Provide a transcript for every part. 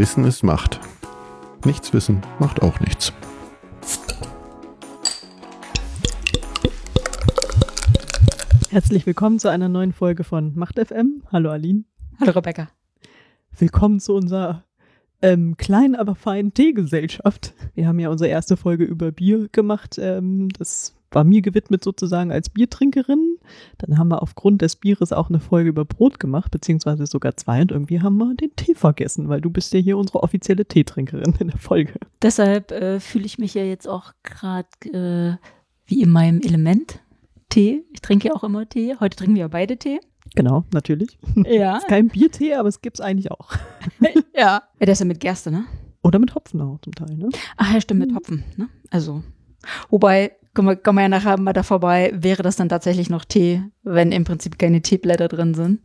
Wissen ist Macht. Nichts wissen macht auch nichts. Herzlich willkommen zu einer neuen Folge von Macht FM. Hallo Aline. Hallo Rebecca. Willkommen zu unserer ähm, kleinen, aber feinen Teegesellschaft. Wir haben ja unsere erste Folge über Bier gemacht. Ähm, das war mir gewidmet sozusagen als Biertrinkerin. Dann haben wir aufgrund des Bieres auch eine Folge über Brot gemacht, beziehungsweise sogar zwei. Und irgendwie haben wir den Tee vergessen, weil du bist ja hier unsere offizielle Teetrinkerin in der Folge. Deshalb äh, fühle ich mich ja jetzt auch gerade äh, wie in meinem Element. Tee. Ich trinke ja auch immer Tee. Heute trinken wir ja beide Tee. Genau, natürlich. Ja. ist kein Biertee, aber es gibt es eigentlich auch. ja. ja. Der ist ja mit Gerste, ne? Oder mit Hopfen auch zum Teil, ne? Ach ja, stimmt, mit Hopfen, ne? Also. Wobei, kommen wir, ja nachher mal da vorbei, wäre das dann tatsächlich noch Tee, wenn im Prinzip keine Teeblätter drin sind.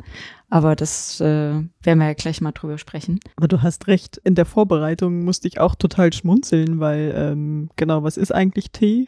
Aber das äh, werden wir ja gleich mal drüber sprechen. Aber du hast recht, in der Vorbereitung musste ich auch total schmunzeln, weil, ähm, genau, was ist eigentlich Tee?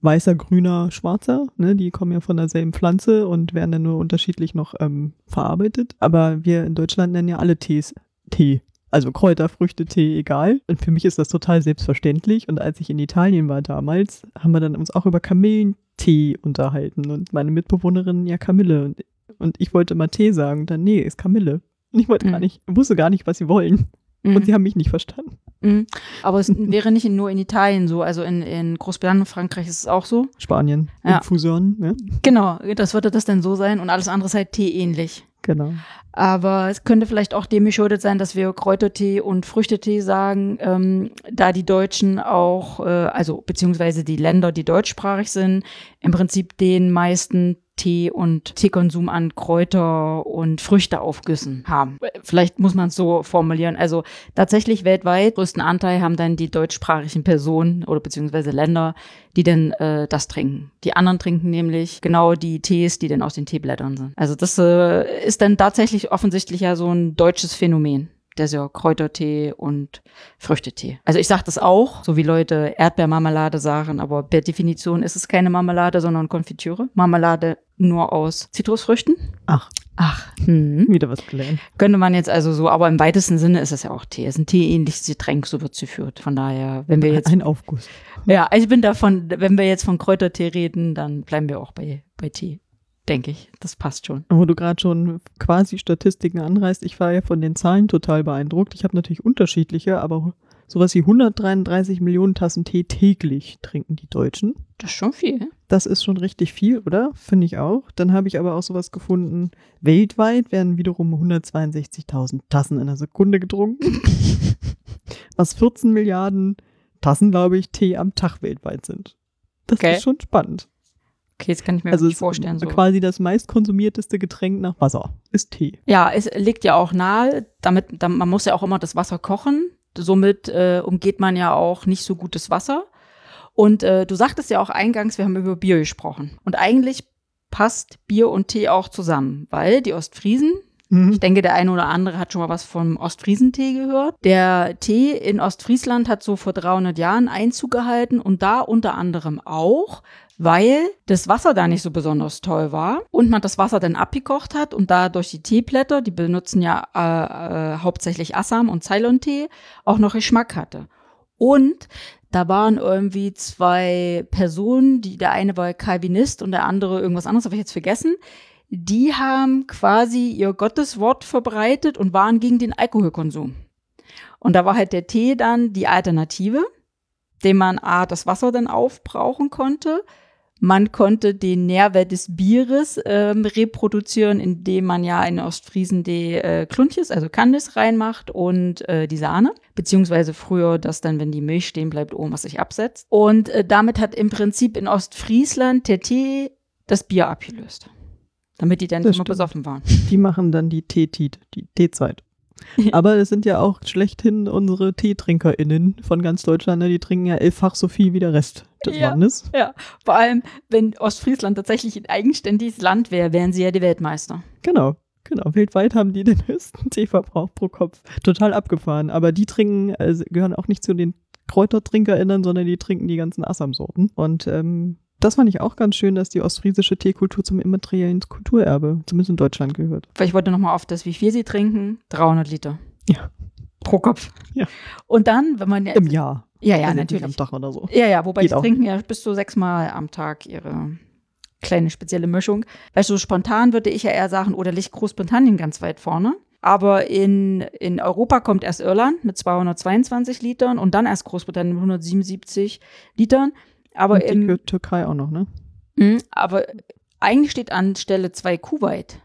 weißer, grüner, schwarzer. Ne? Die kommen ja von derselben Pflanze und werden dann nur unterschiedlich noch ähm, verarbeitet. Aber wir in Deutschland nennen ja alle Tees Tee. Also Kräuter, Früchte, Tee, egal. Und für mich ist das total selbstverständlich. Und als ich in Italien war damals, haben wir dann uns auch über Kamillentee unterhalten. Und meine Mitbewohnerin ja Kamille. Und, und ich wollte immer Tee sagen. Und dann, nee, ist Kamille. Und ich wollte mhm. gar nicht, wusste gar nicht, was sie wollen. Mhm. Und sie haben mich nicht verstanden. Mhm. Aber es wäre nicht nur in Italien so, also in, in Großbritannien und Frankreich ist es auch so. Spanien, ja. Infusion, ja. Genau, das würde das dann so sein und alles andere ist halt Tee ähnlich. Genau. Aber es könnte vielleicht auch dem geschuldet sein, dass wir Kräutertee und Früchtetee sagen, ähm, da die Deutschen auch, äh, also beziehungsweise die Länder, die deutschsprachig sind, im Prinzip den meisten Tee und Teekonsum an Kräuter und Früchte aufgüssen haben. Vielleicht muss man es so formulieren. Also tatsächlich weltweit größten Anteil haben dann die deutschsprachigen Personen oder beziehungsweise Länder, die denn äh, das trinken. Die anderen trinken nämlich genau die Tees, die denn aus den Teeblättern sind. Also das äh, ist dann tatsächlich offensichtlich ja so ein deutsches Phänomen der ja Kräutertee und Früchtetee. Also ich sage das auch, so wie Leute Erdbeermarmelade sagen, aber per Definition ist es keine Marmelade, sondern Konfitüre. Marmelade nur aus Zitrusfrüchten. Ach. Ach, hm. wieder was gelernt. Könnte man jetzt also so, aber im weitesten Sinne ist es ja auch Tee. Es ist ein teeähnliches Getränk, so wird es geführt. Von daher, wenn wir jetzt. Ein Aufguss. Ja, ich bin davon, wenn wir jetzt von Kräutertee reden, dann bleiben wir auch bei, bei Tee denke ich. Das passt schon. Wo du gerade schon quasi Statistiken anreißt, ich war ja von den Zahlen total beeindruckt. Ich habe natürlich unterschiedliche, aber sowas wie 133 Millionen Tassen Tee täglich trinken die Deutschen. Das ist schon viel. Das ist schon richtig viel, oder? Finde ich auch. Dann habe ich aber auch sowas gefunden. Weltweit werden wiederum 162.000 Tassen in der Sekunde getrunken. was 14 Milliarden Tassen, glaube ich, Tee am Tag weltweit sind. Das okay. ist schon spannend. Okay, jetzt kann ich mir also nicht vorstellen. So. Quasi das meistkonsumierteste Getränk nach Wasser ist Tee. Ja, es liegt ja auch nahe, damit, damit man muss ja auch immer das Wasser kochen. Somit äh, umgeht man ja auch nicht so gutes Wasser. Und äh, du sagtest ja auch eingangs, wir haben über Bier gesprochen. Und eigentlich passt Bier und Tee auch zusammen, weil die Ostfriesen, mhm. ich denke, der eine oder andere hat schon mal was vom Ostfriesentee gehört. Der Tee in Ostfriesland hat so vor 300 Jahren Einzug gehalten und da unter anderem auch weil das Wasser da nicht so besonders toll war und man das Wasser dann abgekocht hat und da durch die Teeblätter, die benutzen ja äh, äh, hauptsächlich Assam und Ceylon-Tee, auch noch Geschmack hatte. Und da waren irgendwie zwei Personen, die der eine war Calvinist und der andere irgendwas anderes, habe ich jetzt vergessen. Die haben quasi ihr Gotteswort verbreitet und waren gegen den Alkoholkonsum. Und da war halt der Tee dann die Alternative, dem man A, das Wasser dann aufbrauchen konnte, man konnte den Nährwert des Bieres ähm, reproduzieren, indem man ja in Ostfriesen die äh, Klunches, also Kandis reinmacht und äh, die Sahne, beziehungsweise früher das dann, wenn die Milch stehen bleibt, oben was sich absetzt. Und äh, damit hat im Prinzip in Ostfriesland der Tee das Bier abgelöst, damit die dann das immer stimmt. besoffen waren. Die machen dann die Teetit, die Teezeit. Aber es sind ja auch schlechthin unsere TeetrinkerInnen von ganz Deutschland, ne? die trinken ja elffach so viel wie der Rest des ja, Landes. Ja, vor allem, wenn Ostfriesland tatsächlich ein eigenständiges Land wäre, wären sie ja die Weltmeister. Genau. Genau, weltweit haben die den höchsten Teeverbrauch pro Kopf. Total abgefahren. Aber die trinken, also gehören auch nicht zu den KräutertrinkerInnen, sondern die trinken die ganzen Assam-Sorten. Und ähm, das fand ich auch ganz schön, dass die ostfriesische Teekultur zum immateriellen Kulturerbe, zumindest in Deutschland, gehört. Weil ich wollte nochmal auf das, wie viel sie trinken. 300 Liter. Ja. Pro Kopf. Ja. Und dann, wenn man. Im Jahr. Ja, ja, Also natürlich. Am Tag oder so. Ja, ja, wobei Geht die auch trinken ja bis zu sechsmal am Tag ihre kleine spezielle Mischung. Weil so spontan würde ich ja eher sagen, oder liegt Großbritannien ganz weit vorne. Aber in, in Europa kommt erst Irland mit 222 Litern und dann erst Großbritannien mit 177 Litern. Aber, Und die im, Tür- Türkei auch noch, ne? Mhm, aber eigentlich steht an Stelle 2 Kuwait.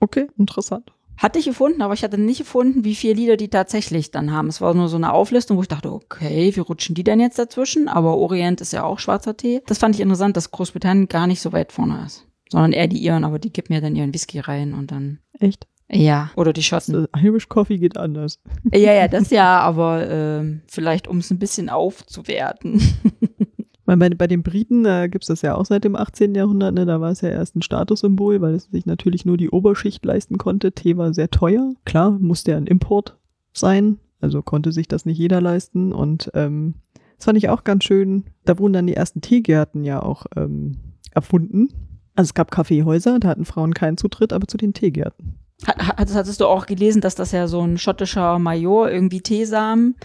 Okay, interessant. Hatte ich gefunden, aber ich hatte nicht gefunden, wie viele Lieder die tatsächlich dann haben. Es war nur so eine Auflistung, wo ich dachte, okay, wie rutschen die denn jetzt dazwischen? Aber Orient ist ja auch schwarzer Tee. Das fand ich interessant, dass Großbritannien gar nicht so weit vorne ist. Sondern eher die Iren, aber die gibt mir dann ihren Whisky rein und dann. Echt? Ja. Oder die Schotten. Das Irish Coffee geht anders. Ja, ja, das ja, aber ähm, vielleicht um es ein bisschen aufzuwerten. Weil bei, bei den Briten äh, gibt es das ja auch seit dem 18. Jahrhundert, ne? da war es ja erst ein Statussymbol, weil es sich natürlich nur die Oberschicht leisten konnte. Tee war sehr teuer. Klar, musste ja ein Import sein, also konnte sich das nicht jeder leisten. Und ähm, das fand ich auch ganz schön. Da wurden dann die ersten Teegärten ja auch ähm, erfunden. Also es gab Kaffeehäuser, da hatten Frauen keinen Zutritt, aber zu den Teegärten. Hat- hattest du auch gelesen, dass das ja so ein schottischer Major irgendwie Teesamen,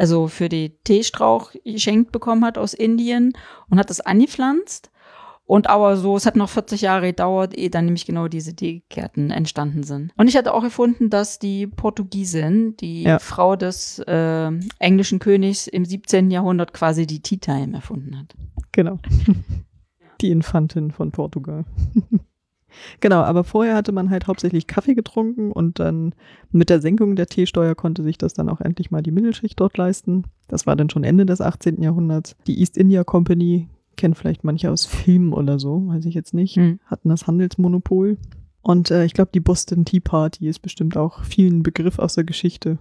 also für die Teestrauch geschenkt bekommen hat aus Indien und hat das angepflanzt? Und aber so, es hat noch 40 Jahre gedauert, ehe dann nämlich genau diese Teegärten entstanden sind. Und ich hatte auch gefunden, dass die Portugiesin, die Ja. Frau des äh, englischen Königs im 17. Jahrhundert quasi die Tea Time erfunden hat. Genau. Die Infantin von Portugal. genau, aber vorher hatte man halt hauptsächlich Kaffee getrunken und dann mit der Senkung der Teesteuer konnte sich das dann auch endlich mal die Mittelschicht dort leisten. Das war dann schon Ende des 18. Jahrhunderts. Die East India Company, kennen vielleicht manche aus Filmen oder so, weiß ich jetzt nicht, Hm. hatten das Handelsmonopol. Und äh, ich glaube, die Boston Tea Party ist bestimmt auch vielen Begriff aus der Geschichte,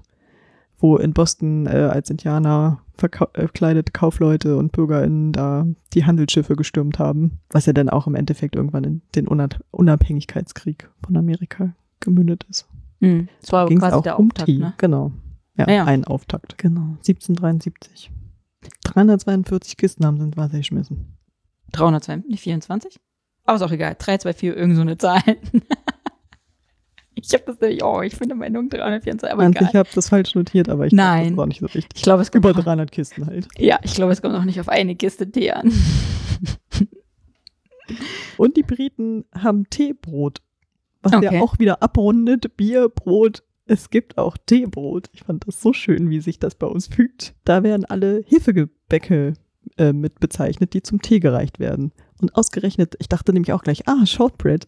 wo in Boston äh, als Indianer verkleidete Kaufleute und BürgerInnen da die Handelsschiffe gestürmt haben, was ja dann auch im Endeffekt irgendwann in den Unab Unabhängigkeitskrieg von Amerika gemündet ist. Hm. Das war Ging es quasi auch der um Auftakt, Tee, ne? genau. Ja, Ja, ein Auftakt, genau. 1773. 342 Kisten haben sie ins Wasser geschmissen. 302, nicht 24? Aber ist auch egal. 3, 2, 4, irgend so eine Zahl. ich habe das nämlich auch. Ich bin der Meinung 324, aber egal. ich habe das falsch notiert, aber ich Nein. glaub, das war nicht so richtig. Ich glaube, es kommt Über noch, 300 Kisten halt. Ja, ich glaube, es kommt noch nicht auf eine Kiste Tee an. Und die Briten haben Teebrot, was Okay. ja auch wieder abrundet, Bierbrot. Es gibt auch Teebrot. Ich fand das so schön, wie sich das bei uns fügt. Da werden alle Hefegebäcke äh, mit bezeichnet, die zum Tee gereicht werden. Und ausgerechnet, ich dachte nämlich auch gleich, ah, Shortbread.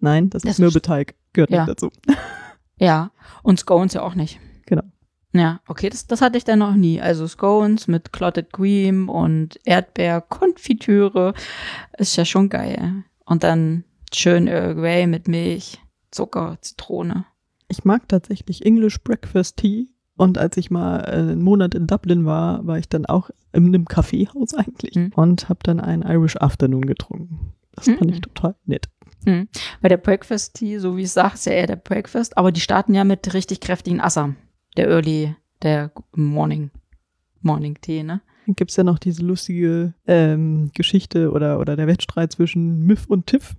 Nein, das, Das ist ist- Mürbeteig. Gehört Ja. nicht dazu. Ja, und Scones ja auch nicht. Genau. Ja, okay, das, das hatte ich dann noch nie. Also Scones mit Clotted Cream und Erdbeerkonfitüre ist ja schon geil. Und dann schön Earl Grey mit Milch, Zucker, Zitrone. Ich mag tatsächlich English Breakfast Tea. Und als ich mal äh, einen Monat in Dublin war, war ich dann auch in einem Kaffeehaus eigentlich Mhm. und habe dann einen Irish Afternoon getrunken. Das fand ich Mhm. total nett. Hm. Bei der Breakfast Tea, so wie ich sage, ist ja eher der Breakfast, aber die starten ja mit richtig kräftigen Assam. Der Early, der Morning, Morning Tee, ne? Dann gibt's ja noch diese lustige ähm, Geschichte oder, oder der Wettstreit zwischen Miff und Tiff.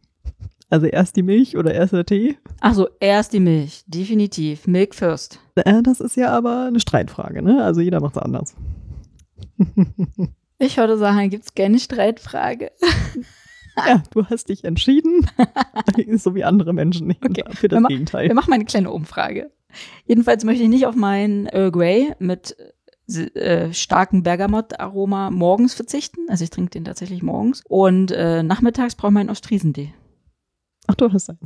Also erst die Milch oder erst der Tee. Also erst die Milch, definitiv. Milk first. Äh, das ist ja aber eine Streitfrage, ne? Also jeder macht's anders. Ich würde sagen, gibt's keine Streitfrage. ja, du hast dich entschieden, so wie andere Menschen nicht Okay. für das Wir Gegenteil. Wir machen mal eine kleine Umfrage. Jedenfalls möchte ich nicht auf meinen Earl Grey mit äh, starkem Bergamot-Aroma morgens verzichten. Also ich trinke den tatsächlich morgens. Und äh, nachmittags brauche ich meinen Ostfriesentee. Ach, du hast einen.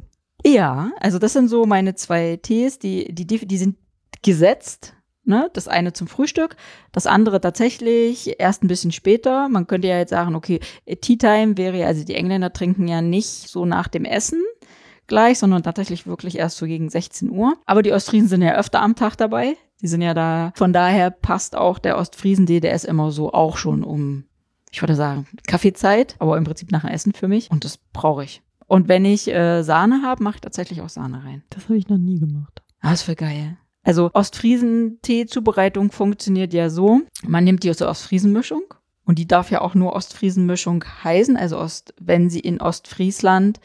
Ja, also das sind so meine zwei Tees, die, die, die sind gesetzt. Ne? Das eine zum Frühstück, das andere tatsächlich erst ein bisschen später. Man könnte ja jetzt sagen, okay, Tea Time wäre ja, also die Engländer trinken ja nicht so nach dem Essen gleich, sondern tatsächlich wirklich erst so gegen 16 Uhr. Aber die Ostfriesen sind ja öfter am Tag dabei. Die sind ja da, von daher passt auch der ist immer so auch schon um, ich würde sagen, Kaffeezeit, aber im Prinzip nach dem Essen für mich. Und das brauche ich. Und wenn ich äh, Sahne habe, mache ich tatsächlich auch Sahne rein. Das habe ich noch nie gemacht. Ah, ist voll geil. Also Ostfriesen-Tee-Zubereitung funktioniert ja so, man nimmt die aus der Ostfriesen-Mischung und die darf ja auch nur Ostfriesen-Mischung heißen, also Ost, wenn sie in Ostfriesland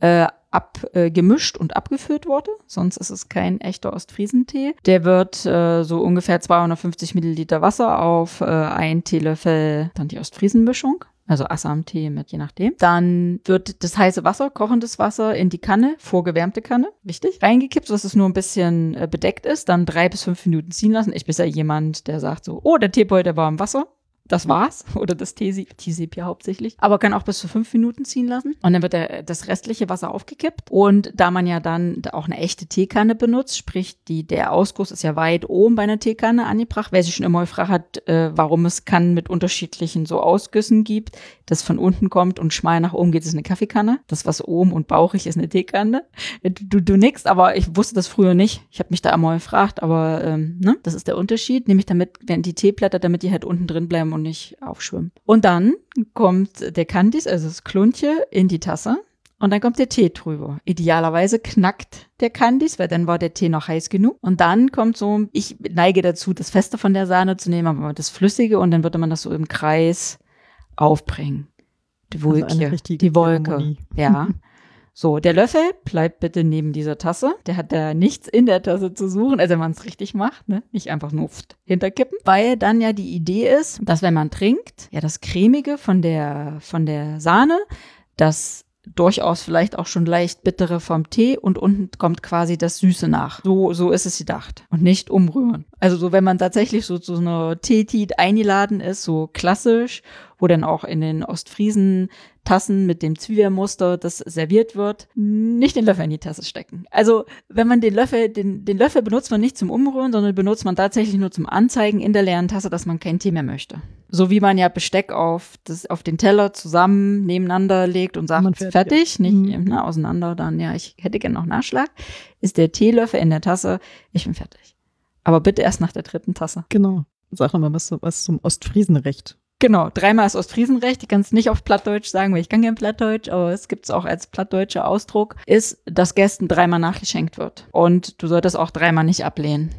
äh, abgemischt äh, und abgefüllt wurde. Sonst ist es kein echter Ostfriesentee. Der wird äh, so ungefähr 250 Milliliter Wasser auf äh, ein Teelöffel dann die Ostfriesenmischung also Assam-Tee mit, je nachdem. Dann wird das heiße Wasser, kochendes Wasser in die Kanne, vorgewärmte Kanne, wichtig, reingekippt, sodass es nur ein bisschen äh, bedeckt ist. Dann drei bis fünf Minuten ziehen lassen. Ich bin ja jemand, der sagt so, oh, der Teebeutel war im Wasser das war's. Oder das Teesepia hauptsächlich. Aber kann auch bis zu fünf Minuten ziehen lassen. Und dann wird der, das restliche Wasser aufgekippt. Und da man ja dann auch eine echte Teekanne benutzt, sprich die, der Ausguss ist ja weit oben bei einer Teekanne angebracht. Wer sich schon immer gefragt hat, äh, warum es Kannen mit unterschiedlichen so Ausgüssen gibt, das von unten kommt und schmal nach oben geht, ist eine Kaffeekanne. Das, was oben und bauchig ist, eine Teekanne. Du, du nix, aber ich wusste das früher nicht. Ich habe mich da einmal gefragt, aber ähm, ne, das ist der Unterschied. Nämlich damit, werden die Teeblätter, damit die halt unten drin bleiben und nicht aufschwimmen. Und dann kommt der Candice, also das Kluntje, in die Tasse. Und dann kommt der Tee drüber. Idealerweise knackt der Candice, weil dann war der Tee noch heiß genug. Und dann kommt so, ich neige dazu, das Feste von der Sahne zu nehmen, aber das Flüssige und dann würde man das so im Kreis aufbringen. Die Wolke, also die Wolke. Zeremonie. Ja. So, der Löffel bleibt bitte neben dieser Tasse. Der hat da nichts in der Tasse zu suchen, also wenn man es richtig macht, ne? Nicht einfach nur hinterkippen. Weil dann ja die Idee ist, dass wenn man trinkt, ja das Cremige von der, von der Sahne, das durchaus vielleicht auch schon leicht bittere vom Tee und unten kommt quasi das Süße nach. So, so ist es gedacht. Und nicht umrühren. Also so, wenn man tatsächlich so zu so einer Teetit eingeladen ist, so klassisch wo dann auch in den Ostfriesen Tassen mit dem Zwiebelmuster das serviert wird, nicht den Löffel in die Tasse stecken. Also wenn man den Löffel, den, den Löffel benutzt man nicht zum Umrühren, sondern benutzt man tatsächlich nur zum Anzeigen in der leeren Tasse, dass man keinen Tee mehr möchte. So wie man ja Besteck auf, das, auf den Teller zusammen nebeneinander legt und sagt, fertig, fertig nicht mhm. ne, auseinander, dann ja, ich hätte gerne noch Nachschlag, ist der Teelöffel in der Tasse, ich bin fertig. Aber bitte erst nach der dritten Tasse. Genau. Sag mal was, was zum Ostfriesenrecht. Genau, dreimal ist Ostfriesenrecht. Ich kann es nicht auf Plattdeutsch sagen, weil ich kann kein Plattdeutsch, aber es gibt es auch als plattdeutscher Ausdruck, ist, dass Gästen dreimal nachgeschenkt wird. Und du solltest auch dreimal nicht ablehnen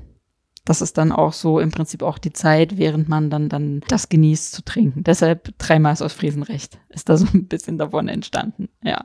das ist dann auch so im Prinzip auch die Zeit, während man dann, dann das genießt zu trinken. Deshalb dreimal aus Friesenrecht ist da so ein bisschen davon entstanden. Ja.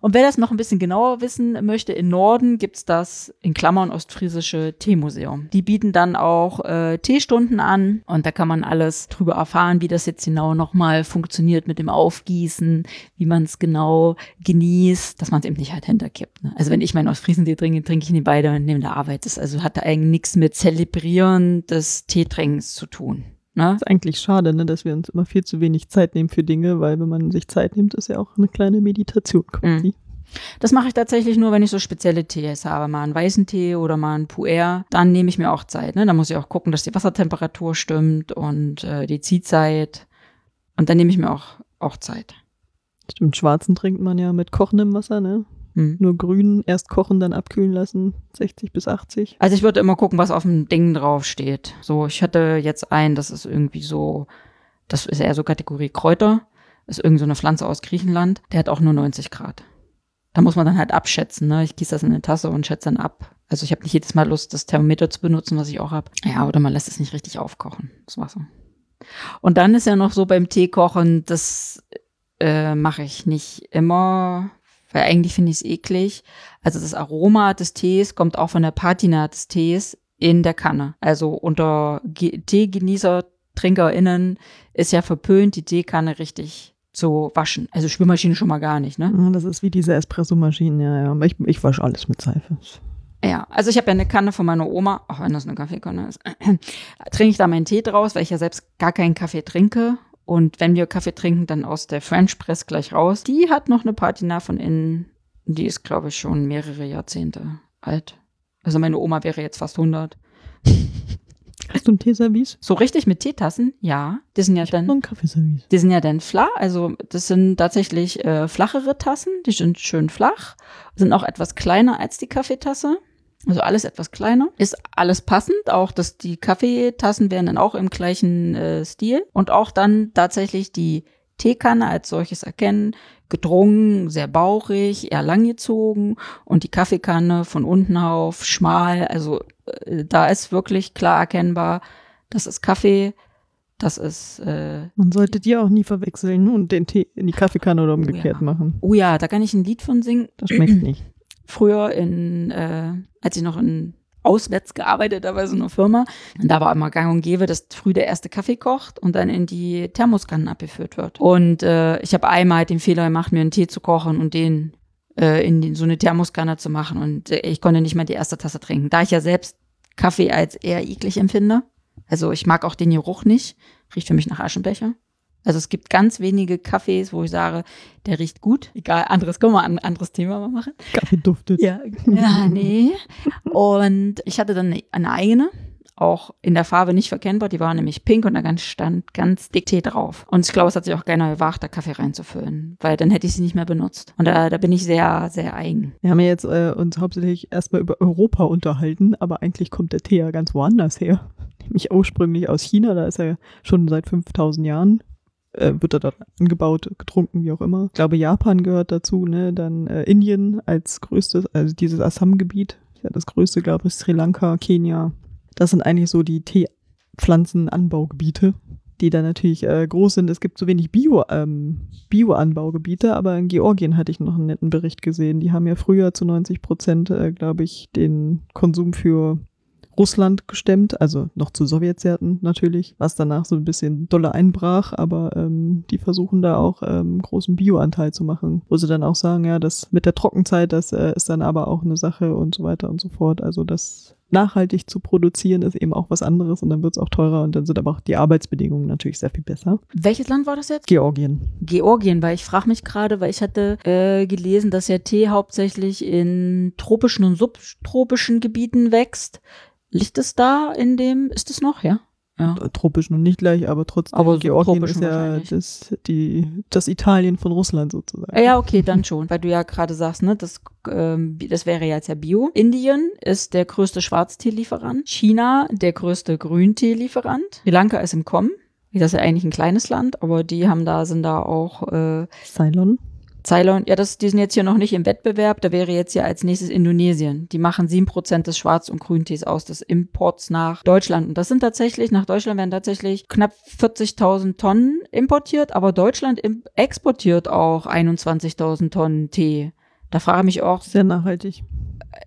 Und wer das noch ein bisschen genauer wissen möchte, in Norden gibt's das in Klammern Ostfriesische Teemuseum. Die bieten dann auch äh, Teestunden an und da kann man alles drüber erfahren, wie das jetzt genau nochmal funktioniert mit dem Aufgießen, wie man es genau genießt, dass man es eben nicht halt hinterkippt. Ne? Also wenn ich meinen Ostfriesentee trinke, trinke ich ihn beide neben der Arbeit. Das also hat da eigentlich nichts mit Zelebrieren Zelebrieren des Teetrinkens zu tun. Ne? Das ist eigentlich schade, ne, dass wir uns immer viel zu wenig Zeit nehmen für Dinge, weil wenn man sich Zeit nimmt, ist ja auch eine kleine Meditation quasi. Mhm. Das mache ich tatsächlich nur, wenn ich so spezielle Tees habe, mal einen weißen Tee oder mal einen Puer. Dann nehme ich mir auch Zeit. Ne? Da muss ich auch gucken, dass die Wassertemperatur stimmt und äh, die Ziehzeit. Und dann nehme ich mir auch, auch Zeit. Stimmt, schwarzen trinkt man ja mit kochendem Wasser, ne? Hm. Nur grün, erst kochen, dann abkühlen lassen, 60 bis 80. Also ich würde immer gucken, was auf dem Ding drauf steht. So, ich hatte jetzt einen, das ist irgendwie so, das ist eher so Kategorie Kräuter, ist irgendwie so eine Pflanze aus Griechenland, der hat auch nur 90 Grad. Da muss man dann halt abschätzen, ne? Ich gieße das in eine Tasse und schätze dann ab. Also ich habe nicht jedes Mal Lust, das Thermometer zu benutzen, was ich auch habe. Ja, oder man lässt es nicht richtig aufkochen, das Wasser. Und dann ist ja noch so beim Tee kochen, das äh, mache ich nicht immer weil eigentlich finde ich es eklig. Also das Aroma des Tees kommt auch von der Patina des Tees in der Kanne. Also unter Teegenießer, TrinkerInnen ist ja verpönt, die Teekanne richtig zu waschen. Also Spülmaschine schon mal gar nicht, ne? Das ist wie diese Espressomaschinen, ja, ja. Ich, ich wasche alles mit Seife. Ja, also ich habe ja eine Kanne von meiner Oma, auch wenn das eine Kaffeekanne ist, trinke ich da meinen Tee draus, weil ich ja selbst gar keinen Kaffee trinke und wenn wir Kaffee trinken, dann aus der French Press gleich raus. Die hat noch eine Patina von innen. Die ist, glaube ich, schon mehrere Jahrzehnte alt. Also meine Oma wäre jetzt fast 100. Hast du ein Teeservice? So richtig mit Teetassen? Ja. Die sind ja ich dann. Ein Kaffeeservice. Die sind ja dann flach. Also das sind tatsächlich äh, flachere Tassen. Die sind schön flach. Sind auch etwas kleiner als die Kaffeetasse. Also alles etwas kleiner. Ist alles passend. Auch dass die Kaffeetassen werden dann auch im gleichen äh, Stil. Und auch dann tatsächlich die Teekanne als solches erkennen. Gedrungen, sehr bauchig, eher langgezogen. Und die Kaffeekanne von unten auf, schmal. Also äh, da ist wirklich klar erkennbar, das ist Kaffee. Das ist, äh, Man sollte die auch nie verwechseln und den Tee in die Kaffeekanne oder umgekehrt ja. machen. oh ja, da kann ich ein Lied von singen. Das schmeckt nicht. Früher in, äh, als ich noch in auswärts gearbeitet habe so einer Firma, und da war immer gang und gäbe, dass früh der erste Kaffee kocht und dann in die Thermoskannen abgeführt wird. Und äh, ich habe einmal den Fehler gemacht, mir einen Tee zu kochen und den äh, in die, so eine Thermoskanne zu machen. Und äh, ich konnte nicht mal die erste Tasse trinken. Da ich ja selbst Kaffee als eher eklig empfinde, also ich mag auch den Geruch nicht, riecht für mich nach Aschenbecher. Also es gibt ganz wenige Kaffees, wo ich sage, der riecht gut. Egal, anderes, können wir ein anderes Thema mal machen. Kaffee duftet. Ja, ja nee. Und ich hatte dann eine, eigene, auch in der Farbe nicht verkennbar. Die war nämlich pink und da ganz, stand ganz dick Tee drauf. Und ich glaube, es hat sich auch keiner gewagt, da Kaffee reinzufüllen, weil dann hätte ich sie nicht mehr benutzt. Und da, da bin ich sehr, sehr eigen. Wir haben ja jetzt äh, uns hauptsächlich erstmal über Europa unterhalten, aber eigentlich kommt der Tee ja ganz woanders her. Nämlich ursprünglich aus China, da ist er schon seit 5000 Jahren äh, wird er dort angebaut, getrunken, wie auch immer. Ich glaube, Japan gehört dazu, ne? Dann äh, Indien als größtes, also dieses Assam-Gebiet, ja das größte, glaube ich, Sri Lanka, Kenia. Das sind eigentlich so die Teepflanzenanbaugebiete, die da natürlich äh, groß sind. Es gibt so wenig Bio, ähm, Bio-Anbaugebiete, aber in Georgien hatte ich noch einen netten Bericht gesehen. Die haben ja früher zu 90 Prozent, äh, glaube ich, den Konsum für Russland gestemmt, also noch zu Sowjetzeiten natürlich, was danach so ein bisschen doller einbrach, aber ähm, die versuchen da auch ähm, großen Bioanteil zu machen, wo sie dann auch sagen, ja, das mit der Trockenzeit, das äh, ist dann aber auch eine Sache und so weiter und so fort. Also das nachhaltig zu produzieren ist eben auch was anderes und dann wird es auch teurer und dann sind aber auch die Arbeitsbedingungen natürlich sehr viel besser. Welches Land war das jetzt? Georgien. Georgien, weil ich frage mich gerade, weil ich hatte äh, gelesen, dass ja Tee hauptsächlich in tropischen und subtropischen Gebieten wächst. Liegt es da in dem, ist es noch, ja? Ja. Tropisch noch nicht gleich, aber trotzdem. Aber Georgien ist ja das, die, das Italien von Russland sozusagen. Ja, okay, dann schon, weil du ja gerade sagst, ne, das, ähm, das wäre jetzt ja Bio. Indien ist der größte Schwarzteelieferant. China der größte Grünteelieferant. Sri Lanka ist im Kommen. Das ist ja eigentlich ein kleines Land, aber die haben da, sind da auch äh, Ceylon. Ceylon, ja, das, die sind jetzt hier noch nicht im Wettbewerb. Da wäre jetzt ja als nächstes Indonesien. Die machen sieben Prozent des Schwarz- und Grüntees aus, des Imports nach Deutschland. Und das sind tatsächlich, nach Deutschland werden tatsächlich knapp 40.000 Tonnen importiert, aber Deutschland exportiert auch 21.000 Tonnen Tee. Da frage ich mich auch, Sehr nachhaltig.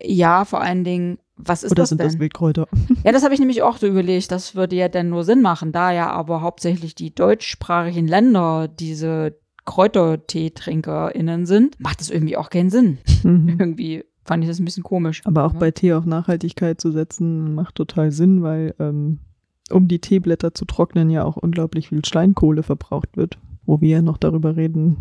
ja, vor allen Dingen, was ist Oder das sind denn? das Wildkräuter? Ja, das habe ich nämlich auch so überlegt. Das würde ja dann nur Sinn machen, da ja aber hauptsächlich die deutschsprachigen Länder diese KräuterteetrinkerInnen sind, macht das irgendwie auch keinen Sinn. Mhm. Irgendwie fand ich das ein bisschen komisch. Aber auch bei Tee auf Nachhaltigkeit zu setzen, macht total Sinn, weil ähm, um die Teeblätter zu trocknen ja auch unglaublich viel Steinkohle verbraucht wird, wo wir ja noch darüber reden,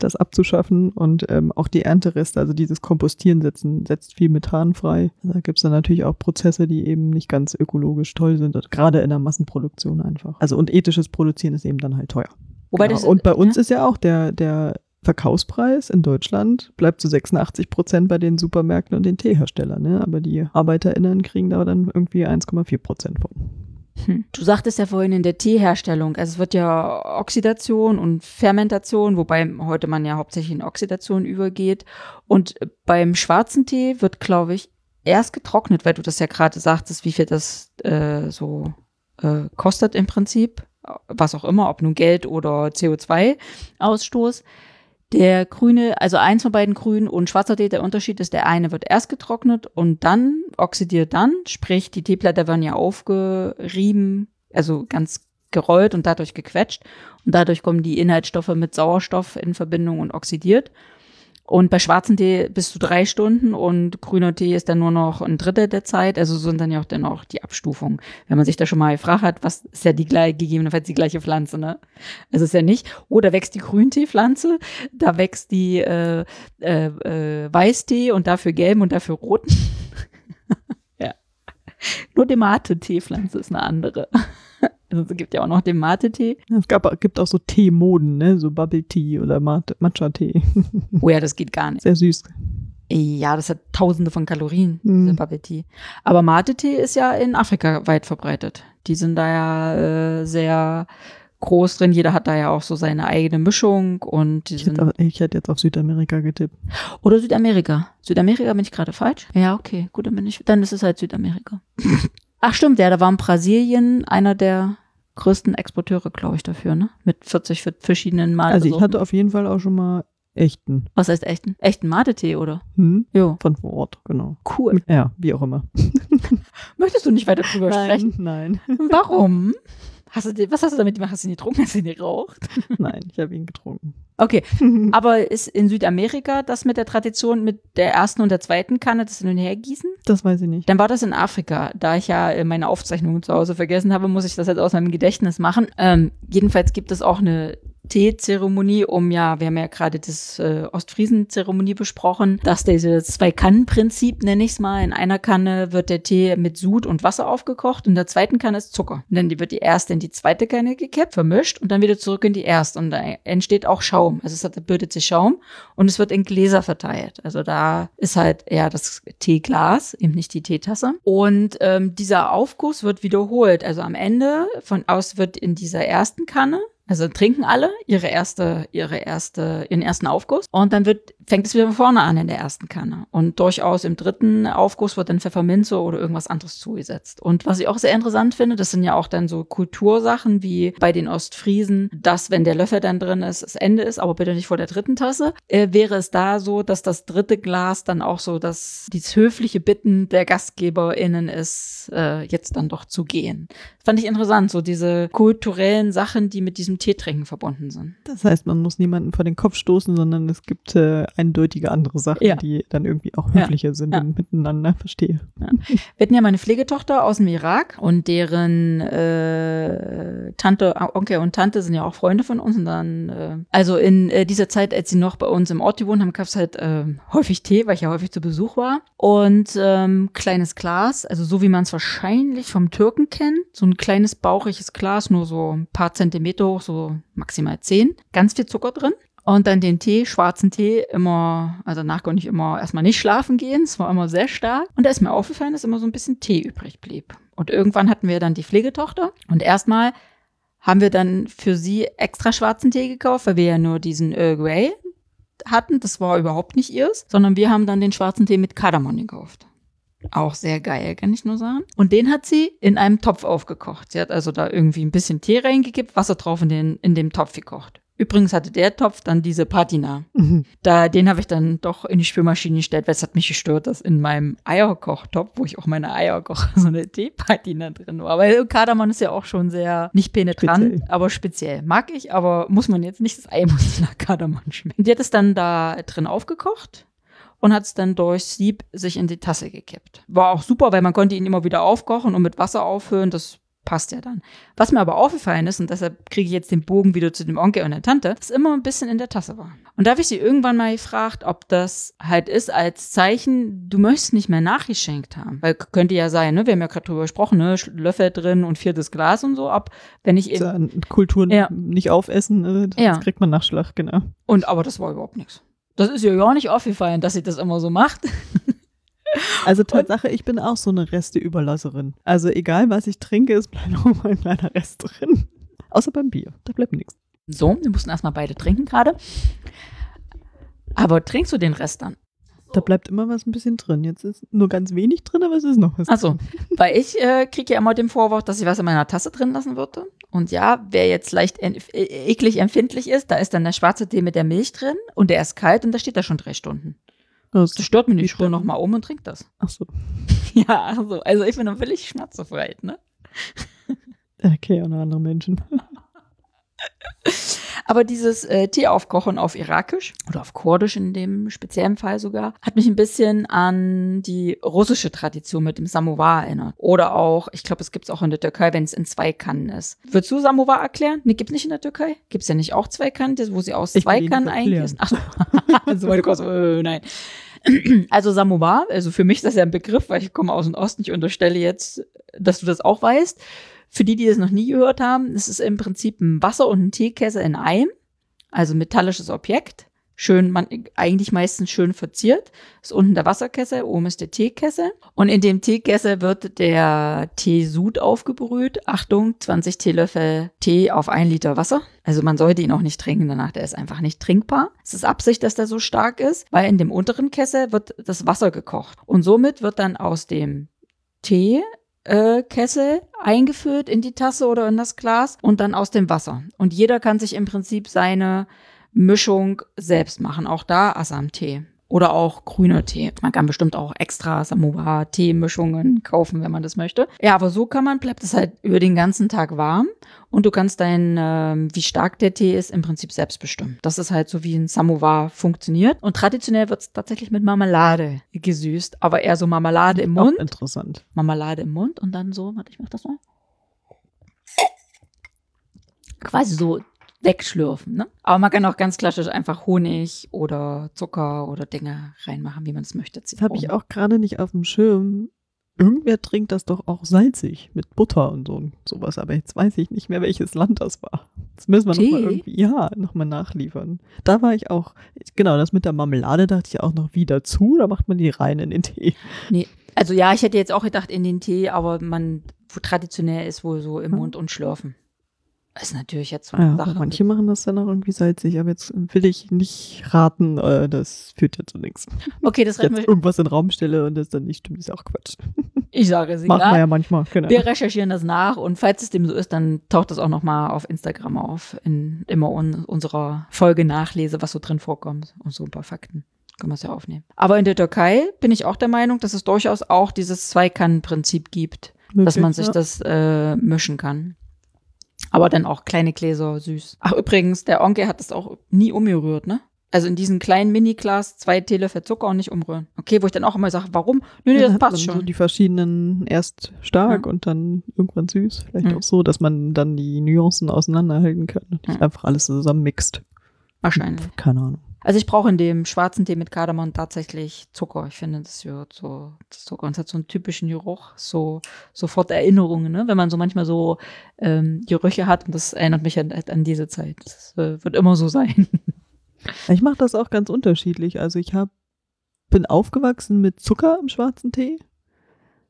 das abzuschaffen und ähm, auch die Erntereste, also dieses Kompostieren setzen, setzt viel Methan frei. Da gibt es dann natürlich auch Prozesse, die eben nicht ganz ökologisch toll sind, gerade in der Massenproduktion einfach. Also und ethisches Produzieren ist eben dann halt teuer. Wobei Genau. das, und bei uns ja, ist ja auch der, der Verkaufspreis in Deutschland bleibt zu 86 Prozent bei den Supermärkten und den Teeherstellern. Ne? Aber die ArbeiterInnen kriegen da dann irgendwie 1,4 Prozent von. hm. Du sagtest ja vorhin in der Teeherstellung, also es wird ja Oxidation und Fermentation, wobei heute man ja hauptsächlich in Oxidation übergeht. Und beim schwarzen Tee wird, glaube ich, erst getrocknet, weil du das ja gerade sagtest, wie viel das äh, so äh, kostet im Prinzip, was auch immer, ob nun Geld oder CO2-Ausstoß. Der grüne, also eins von beiden grün und schwarzer Tee, der Unterschied ist, der eine wird erst getrocknet und dann oxidiert dann, sprich die Teeblätter werden ja aufgerieben, also ganz gerollt und dadurch gequetscht und dadurch kommen die Inhaltsstoffe mit Sauerstoff in Verbindung und oxidiert. Und bei schwarzem Tee bis zu drei Stunden und grüner Tee ist dann nur noch ein Drittel der Zeit. Also sind dann ja auch dann auch die Abstufungen. Wenn man sich da schon mal gefragt hat, was ist ja die gleiche, gegebenenfalls die gleiche Pflanze, ne? Also ist ja nicht, da wächst die Grünteepflanze, da wächst die äh, äh, äh, Weißtee und dafür gelben und dafür roten. ja. Nur die Mate-Teepflanze ist eine andere. Es gibt ja auch noch den Mate-Tee. Es gab, gibt auch so Teemoden, ne? so Bubble Tea oder Mat- Matcha-Tee. Oh ja, das geht gar nicht. Sehr süß. Ja, das hat tausende von Kalorien, Mhm. dieser Bubble Tea. Aber Mate-Tee ist ja in Afrika weit verbreitet. Die sind da ja äh, sehr groß drin. Jeder hat da ja auch so seine eigene Mischung und die Ich sind hätte, auch, ich hätte jetzt auf Südamerika getippt. oder Südamerika. Südamerika bin ich gerade falsch? Ja, okay, gut, dann bin ich, dann ist es halt Südamerika. Ach stimmt, ja, da war in Brasilien einer der größten Exporteure, glaube ich, dafür, ne? Mit 40 verschiedenen Mate. Also ich hatte auf jeden Fall auch schon mal echten. Was heißt echten? Echten Mate-Tee, oder? Hm? Jo. Von vor Ort, genau. Cool. Ja, wie auch immer. Möchtest du nicht weiter drüber sprechen? nein, Warum? Hast du, was hast du damit gemacht? Hast du ihn getrunken? Hast du ihn geraucht? nein, ich habe ihn getrunken. Okay, aber ist in Südamerika das mit der Tradition mit der ersten und der zweiten Kanne das hin und her gießen? Das weiß ich nicht. Dann war das in Afrika. Da ich ja äh, meine Aufzeichnungen zu Hause vergessen habe, muss ich das jetzt aus meinem Gedächtnis machen. Ähm, jedenfalls gibt es auch eine Teezeremonie, um ja, wir haben ja gerade das äh, Ostfriesen-Zeremonie besprochen, dass dieses Zwei-Kannen-Prinzip, nenne ich es mal, in einer Kanne wird der Tee mit Sud und Wasser aufgekocht, in der zweiten Kanne ist Zucker. Und dann die- wird die erste in die zweite Kanne gekippt, vermischt und dann wieder zurück in die erste. Und da entsteht auch Schaum. Also es hat, bildet sich Schaum und es wird in Gläser verteilt. Also da ist halt eher das Teeglas, eben nicht die Teetasse. Und ähm, dieser Aufguss wird wiederholt. Also am Ende von aus wird in dieser ersten Kanne also trinken alle ihre erste, ihre erste, ihren ersten Aufguss und dann wird, fängt es wieder von vorne an in der ersten Kanne. Und durchaus im dritten Aufguss wird dann Pfefferminze oder irgendwas anderes zugesetzt. Und was ich auch sehr interessant finde, das sind ja auch dann so Kultursachen wie bei den Ostfriesen, dass wenn der Löffel dann drin ist, das Ende ist, aber bitte nicht vor der dritten Tasse, äh, wäre es da so, dass das dritte Glas dann auch so, dass dieses höfliche Bitten der GastgeberInnen ist, äh, jetzt dann doch zu gehen. Fand ich interessant, so diese kulturellen Sachen, die mit diesem Teetrinken verbunden sind. Das heißt, man muss niemanden vor den Kopf stoßen, sondern es gibt äh, eindeutige andere Sachen, Ja. die dann irgendwie auch Ja. höflicher sind Ja. und miteinander. Verstehe. Wir hatten ja meine Pflegetochter aus dem Irak und deren äh, Tante, Onkel und Tante sind ja auch Freunde von uns. Und dann, äh, also in äh, dieser Zeit, als sie noch bei uns im Ort gewohnt haben, gab es halt äh, häufig Tee, weil ich ja häufig zu Besuch war. Und ähm, kleines Glas, also so wie man es wahrscheinlich vom Türken kennt, so ein kleines bauchiges Glas, nur so ein paar Zentimeter hoch, so maximal zehn. Ganz viel Zucker drin. Und dann den Tee, schwarzen Tee, immer, also danach konnte ich immer erstmal nicht schlafen gehen. Es war immer sehr stark. Und da ist mir aufgefallen, dass immer so ein bisschen Tee übrig blieb. Und irgendwann hatten wir dann die Pflegetochter. Und erstmal haben wir dann für sie extra schwarzen Tee gekauft, weil wir ja nur diesen Earl Grey hatten. Das war überhaupt nicht ihrs, sondern wir haben dann den schwarzen Tee mit Kardamom gekauft. Auch sehr geil, kann ich nur sagen. Und den hat sie in einem Topf aufgekocht. Sie hat also da irgendwie ein bisschen Tee reingekippt, Wasser drauf in, den, in dem Topf gekocht. Übrigens hatte der Topf dann diese Patina. Da, den habe ich dann doch in die Spülmaschine gestellt, weil es hat mich gestört, dass in meinem Eierkochtopf, wo ich auch meine Eier koche, so eine Teepatina drin war. Weil Kardamom ist ja auch schon sehr, nicht penetrant, Speziell. aber speziell. Mag ich, aber muss man jetzt nicht, das Ei muss nach Kardamom schmecken. Die hat es dann da drin aufgekocht und hat es dann durch Sieb sich in die Tasse gekippt. War auch super, weil man konnte ihn immer wieder aufkochen und mit Wasser auffüllen. Das passt ja dann. Was mir aber aufgefallen ist, und deshalb kriege ich jetzt den Bogen wieder zu dem Onkel und der Tante, dass immer ein bisschen in der Tasse war. Und da habe ich sie irgendwann mal gefragt, ob das halt ist als Zeichen, du möchtest nicht mehr nachgeschenkt haben. Weil könnte ja sein, ne? Wir haben ja gerade drüber gesprochen, ne? Löffel drin und viertes Glas und so. Ob, wenn ich eben, Kulturen Ja. nicht aufessen, äh, das Ja. kriegt man Nachschlag, genau. und aber das war überhaupt nichts. Das ist ja nicht aufgefallen, dass sie das immer so macht. Also Tatsache, ich bin auch so eine Resteüberlasserin. Also egal, was ich trinke, es bleibt auch mal ein kleiner Rest drin. Außer beim Bier, da bleibt nichts. So, wir mussten erstmal beide trinken gerade. Aber trinkst du den Rest dann? Da bleibt immer was ein bisschen drin. Jetzt ist nur ganz wenig drin, aber es ist noch was. Achso, weil ich äh, kriege ja immer den Vorwurf, dass ich was in meiner Tasse drin lassen würde. Und ja, wer jetzt leicht äh, eklig empfindlich ist, da ist dann der schwarze Tee mit der Milch drin und der ist kalt und da steht da schon drei Stunden. Das Das stört mich nicht, ich spüre schlimm? noch mal um und trink das. Ach so. Ja, also, also ich bin dann völlig schmerzbefreit, ne? Okay, und andere Menschen. Aber dieses äh, Tee aufkochen auf Irakisch oder auf Kurdisch in dem speziellen Fall sogar, hat mich ein bisschen an die russische Tradition mit dem Samovar erinnert. Oder auch, ich glaube, es gibt es auch in der Türkei, wenn es in zwei Kannen ist. Würdest du Samovar erklären? Nee, gibt's nicht in der Türkei? Gibt's ja nicht auch zwei Kannen, wo sie aus Ich zwei Kannen eingießen? Ach so. meine Gott, äh, nein. Also Samovar, also für mich ist das ja ein Begriff, weil ich komme aus dem Osten. Ich unterstelle jetzt, dass du das auch weißt. Für die, die das noch nie gehört haben, es ist im Prinzip ein Wasser- und ein Teekessel in einem, also metallisches Objekt. Schön, man, eigentlich meistens schön verziert. Ist unten der Wasserkessel, oben ist der Teekessel. Und in dem Teekessel wird der Teesud aufgebrüht. Achtung, 20 Teelöffel Tee auf ein Liter Wasser. Also man sollte ihn auch nicht trinken danach, der ist einfach nicht trinkbar. Es ist Absicht, dass der so stark ist, weil in dem unteren Kessel wird das Wasser gekocht. Und somit wird dann aus dem Tee äh, Kessel eingefüllt in die Tasse oder in das Glas und dann aus dem Wasser. Und jeder kann sich im Prinzip seine Mischung selbst machen. Auch da Assam-Tee. Oder auch grüner Tee. Man kann bestimmt auch extra Samoa-Tee-Mischungen kaufen, wenn man das möchte. Ja, aber so kann man, bleibt es halt über den ganzen Tag warm und du kannst dein, äh, wie stark der Tee ist, im Prinzip selbst bestimmen. Das ist halt so, wie ein Samovar funktioniert. Und traditionell wird es tatsächlich mit Marmelade gesüßt, aber eher so Marmelade im Mund. Auch interessant. Marmelade im Mund und dann so, warte, ich mach das mal. Quasi so wegschlürfen. Ne? Aber man kann auch ganz klassisch einfach Honig oder Zucker oder Dinge reinmachen, wie man es möchte. Das habe ich auch gerade nicht auf dem Schirm. Irgendwer trinkt das doch auch salzig mit Butter und so und sowas, aber jetzt weiß ich nicht mehr, welches Land das war. Das müssen wir nochmal irgendwie, ja, nochmal nachliefern. Da war ich auch, genau, das mit der Marmelade dachte ich auch noch wie dazu, da macht man die rein in den Tee. Nee, also ja, ich hätte jetzt auch gedacht in den Tee, aber man, traditionell ist wohl so im Mund und schlürfen. Das ist natürlich jetzt so eine Ja, Sache. manche machen das dann auch irgendwie salzig, aber jetzt will ich nicht raten, äh, das führt ja zu nichts. Okay, das Jetzt irgendwas in den Raum stelle und das dann nicht stimmt, ist auch Quatsch. Ich sage es Machen wir ja manchmal, genau. Wir recherchieren das nach und falls es dem so ist, dann taucht das auch nochmal auf Instagram auf, in immer un unserer Folge nachlese, was so drin vorkommt und so ein paar Fakten. Können wir es ja aufnehmen. Aber in der Türkei bin ich auch der Meinung, dass es durchaus auch dieses Zweikannenprinzip gibt, dass man sich ja. das äh, mischen kann. Aber dann auch kleine Gläser süß. Ach, übrigens, der Onkel hat das auch nie umgerührt, ne? Also in diesen kleinen Mini-Glas zwei Teelöffel Zucker und nicht umrühren. Okay, wo ich dann auch immer sage, warum? Nö, nee, Ja, das passt man So schon. die verschiedenen erst stark Ja. und dann irgendwann süß. Vielleicht Ja. auch so, dass man dann die Nuancen auseinanderhalten kann und nicht Ja. einfach alles zusammen mixt. Wahrscheinlich. Keine Ahnung. Also ich brauche in dem schwarzen Tee mit Kardamom tatsächlich Zucker. Ich finde, das wird so, das Zucker und es hat so einen typischen Geruch, so sofort Erinnerungen, ne? Wenn man so manchmal so ähm, Gerüche hat und das erinnert mich an, an diese Zeit. Das äh, wird immer so sein. Ich mache das auch ganz unterschiedlich. Also ich hab, bin aufgewachsen mit Zucker im schwarzen Tee.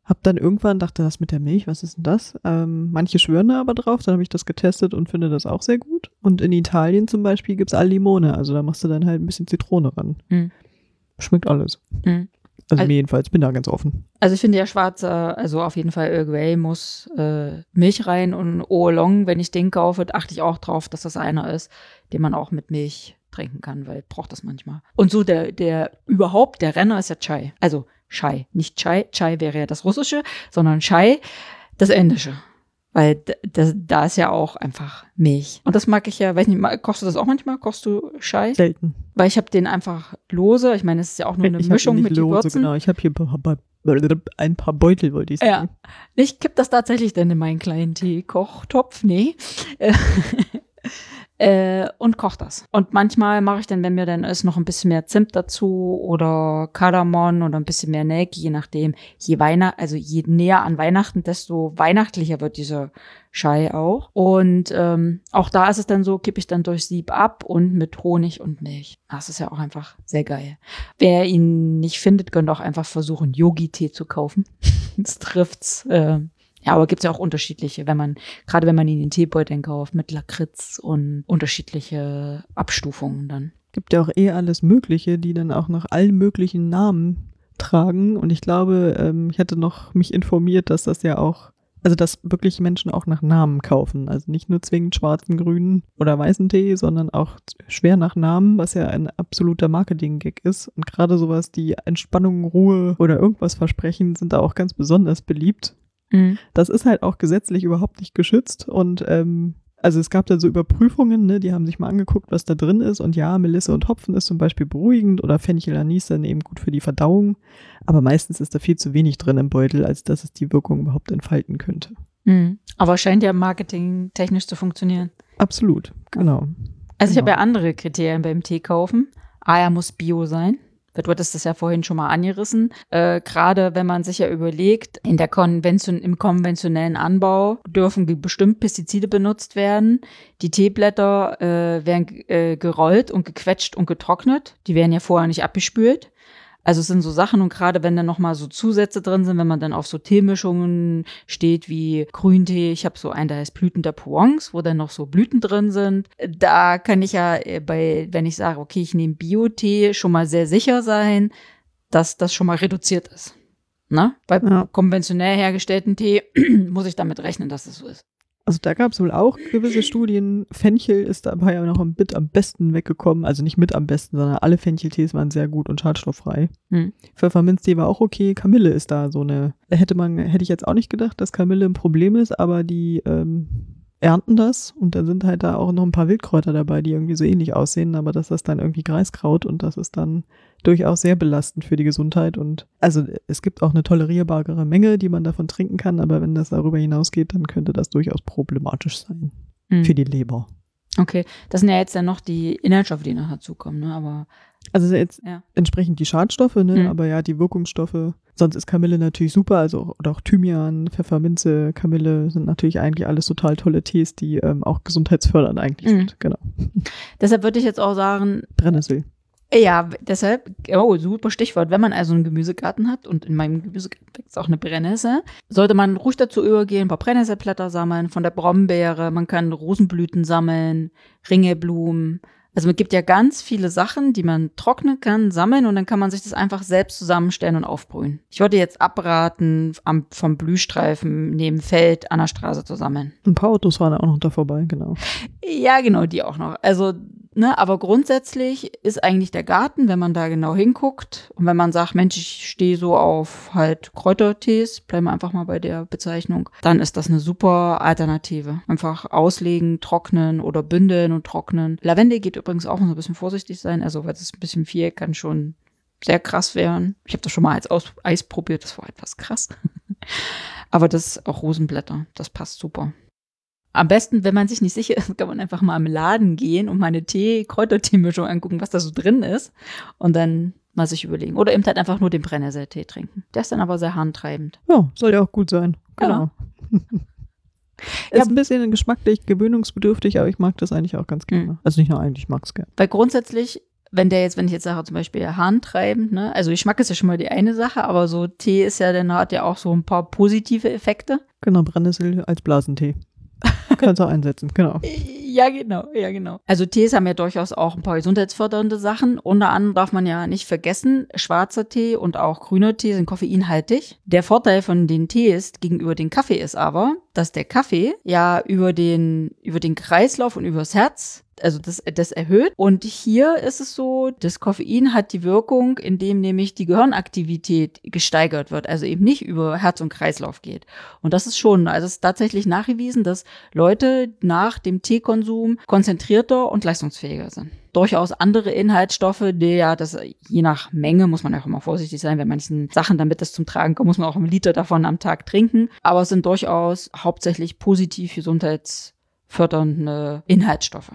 Hab dann irgendwann dachte, das mit der Milch, was ist denn das? Ähm, manche schwören da aber drauf, dann habe ich das getestet und finde das auch sehr gut. Und in Italien zum Beispiel gibt's Al Limone, also da machst du dann halt ein bisschen Zitrone ran. Hm. Schmeckt alles. Hm. Also, Also- mir jedenfalls, bin da ganz offen. Also ich finde ja schwarze, also auf jeden Fall Earl Grey muss äh, Milch rein und Oolong, wenn ich den kaufe, achte ich auch drauf, dass das einer ist, den man auch mit Milch trinken kann, weil ich brauche das manchmal. Und so der, der überhaupt, der Renner ist ja Chai. Also Chai, nicht Chai. Chai wäre ja das Russische, sondern Chai das Indische. Weil das, da ist ja auch einfach Milch. Und das mag ich ja, weiß nicht, kochst du das auch manchmal? Kochst du Chai? Selten. Weil ich habe den einfach lose. Ich meine, es ist ja auch nur eine ich Mischung nicht mit lose, Gewürzen. Genau, ich habe hier ein paar, paar- ein paar Beutel, wollte ich Ja. sagen. Ich kipp das tatsächlich dann in meinen kleinen Teekochtopf, nee. Äh, und koch das. Und manchmal mache ich dann, wenn mir dann ist, noch ein bisschen mehr Zimt dazu oder Kardamom oder ein bisschen mehr Nelke, je nachdem. Je Weihnacht, also je näher an Weihnachten, desto weihnachtlicher wird dieser Schei auch. Und ähm, auch da ist es dann so, kippe ich dann durch Sieb ab und mit Honig und Milch. Das ist ja auch einfach sehr geil. Wer ihn nicht findet, könnte auch einfach versuchen, Yogi-Tee zu kaufen. das trifft's. Äh, ja, aber gibt's ja auch unterschiedliche, wenn man, gerade wenn man ihn in Teebeuteln kauft, mit Lakritz und unterschiedliche Abstufungen dann. Gibt ja auch eh alles Mögliche, die dann auch noch allen möglichen Namen tragen. Und ich glaube, ähm, ich hatte noch mich informiert, dass das ja auch, also dass wirklich Menschen auch nach Namen kaufen. Also nicht nur zwingend schwarzen, grünen oder weißen Tee, sondern auch schwer nach Namen, was ja ein absoluter Marketing-Gag ist. Und gerade sowas, die Entspannung, Ruhe oder irgendwas versprechen, sind da auch ganz besonders beliebt. Das ist halt auch gesetzlich überhaupt nicht geschützt und ähm, also es gab da so Überprüfungen, ne, die haben sich mal angeguckt, was da drin ist und ja, Melisse und Hopfen ist zum Beispiel beruhigend oder Fenchel Anis dann eben gut für die Verdauung, aber meistens ist da viel zu wenig drin im Beutel, als dass es die Wirkung überhaupt entfalten könnte. Mhm. Aber scheint ja marketingtechnisch zu funktionieren. Absolut, genau. Also ich habe Genau. ja andere Kriterien beim Tee kaufen. A, er muss Bio sein. Du hattest das ja vorhin schon mal angerissen. Äh, Gerade wenn man sich ja überlegt, in der Konvention, im konventionellen Anbau dürfen bestimmt Pestizide benutzt werden. Die Teeblätter äh, werden äh, gerollt und gequetscht und getrocknet. Die werden ja vorher nicht abgespült. Also es sind so Sachen und gerade wenn dann noch mal so Zusätze drin sind, wenn man dann auf so Teemischungen steht wie Grüntee, ich habe so einen, der heißt Blüten der Provence, wo dann noch so Blüten drin sind. Da kann ich ja äh, bei, wenn ich sage, okay, ich nehme Bio-Tee, schon mal sehr sicher sein, dass das schon mal reduziert ist. Ne? Bei Ja. konventionell hergestellten Tee muss ich damit rechnen, dass es so ist. Also da gab es wohl auch gewisse Studien. Fenchel ist dabei ja noch mit am besten weggekommen. Also nicht mit am besten, sondern alle Fencheltees waren sehr gut und schadstofffrei. Hm. Pfefferminztee war auch okay. Kamille ist da so eine. Hätte man, hätte ich jetzt auch nicht gedacht, dass Kamille ein Problem ist, aber die ähm, ernten das und dann sind halt da auch noch ein paar Wildkräuter dabei, die irgendwie so ähnlich aussehen, aber das ist dann irgendwie Greiskraut und das ist dann durchaus sehr belastend für die Gesundheit und also es gibt auch eine tolerierbare Menge, die man davon trinken kann, aber wenn das darüber hinausgeht, dann könnte das durchaus problematisch sein Hm. für die Leber. Okay, das sind ja jetzt dann noch die Inhaltsstoffe, die noch dazukommen, ne? Aber Also jetzt Ja. entsprechend die Schadstoffe, ne? Mhm. aber ja, die Wirkungsstoffe. Sonst ist Kamille natürlich super, also oder auch Thymian, Pfefferminze, Kamille sind natürlich eigentlich alles total tolle Tees, die ähm, auch gesundheitsfördernd eigentlich Mhm. sind. Genau. deshalb würde ich jetzt auch sagen, Brennnessel. Ja, deshalb, oh, super Stichwort, wenn man also einen Gemüsegarten hat und in meinem Gemüsegarten wächst auch eine Brennnessel, sollte man ruhig dazu übergehen, ein paar Brennnesselblätter sammeln, von der Brombeere, man kann Rosenblüten sammeln, Ringelblumen. Also es gibt ja ganz viele Sachen, die man trocknen kann, sammeln und dann kann man sich das einfach selbst zusammenstellen und aufbrühen. Ich würde jetzt abraten, am, vom Blühstreifen neben Feld an der Straße zu sammeln. Ein paar Autos fahren auch noch da vorbei, genau. Ja, genau, die auch noch. Also, ne, aber grundsätzlich ist eigentlich der Garten, wenn man da genau hinguckt und wenn man sagt, Mensch, ich stehe so auf halt Kräutertees, bleiben wir einfach mal bei der Bezeichnung, dann ist das eine super Alternative. Einfach auslegen, trocknen oder bündeln und trocknen. Lavendel geht übrigens auch ein bisschen vorsichtig sein, also weil es ein bisschen viel kann schon sehr krass werden. Ich habe das schon mal als Aus Eis probiert, das war etwas krass. aber das auch Rosenblätter, das passt super. Am besten, wenn man sich nicht sicher ist, kann man einfach mal im Laden gehen und mal eine Tee, Kräutertee-Mischung angucken, was da so drin ist. Und dann mal sich überlegen. Oder eben halt einfach nur den Brennnesseltee trinken. Der ist dann aber sehr harntreibend. Ja, soll ja auch gut sein. Genau. Ja. Ist ein bisschen geschmacklich gewöhnungsbedürftig, aber ich mag das eigentlich auch ganz gerne. Mhm. Also nicht nur eigentlich, ich mag es gerne. Weil grundsätzlich, wenn der jetzt, wenn ich jetzt sage, zum Beispiel harntreibend, ne, also Geschmack ist ja schon mal die eine Sache, aber so Tee ist ja, dann hat ja auch so ein paar positive Effekte. Genau, Brennnessel als Blasentee. Kannst du auch einsetzen, genau. Ja, genau, ja, genau. Also Tees haben ja durchaus auch ein paar gesundheitsfördernde Sachen. Unter anderem darf man ja nicht vergessen, schwarzer Tee und auch grüner Tee sind koffeinhaltig. Der Vorteil von den Tees gegenüber dem Kaffee ist aber, dass der Kaffee ja über den, über den Kreislauf und übers Herz also das, das erhöht. Und hier ist es so, das Koffein hat die Wirkung, indem nämlich die Gehirnaktivität gesteigert wird, also eben nicht über Herz und Kreislauf geht. Und das ist schon, also es ist tatsächlich nachgewiesen, dass Leute nach dem Teekonsum konzentrierter und leistungsfähiger sind. Durchaus andere Inhaltsstoffe, die ja, das je nach Menge muss man ja auch immer vorsichtig sein, bei manchen Sachen, damit das zum Tragen kommt, muss man auch einen Liter davon am Tag trinken. Aber es sind durchaus hauptsächlich positiv gesundheitsfördernde Inhaltsstoffe.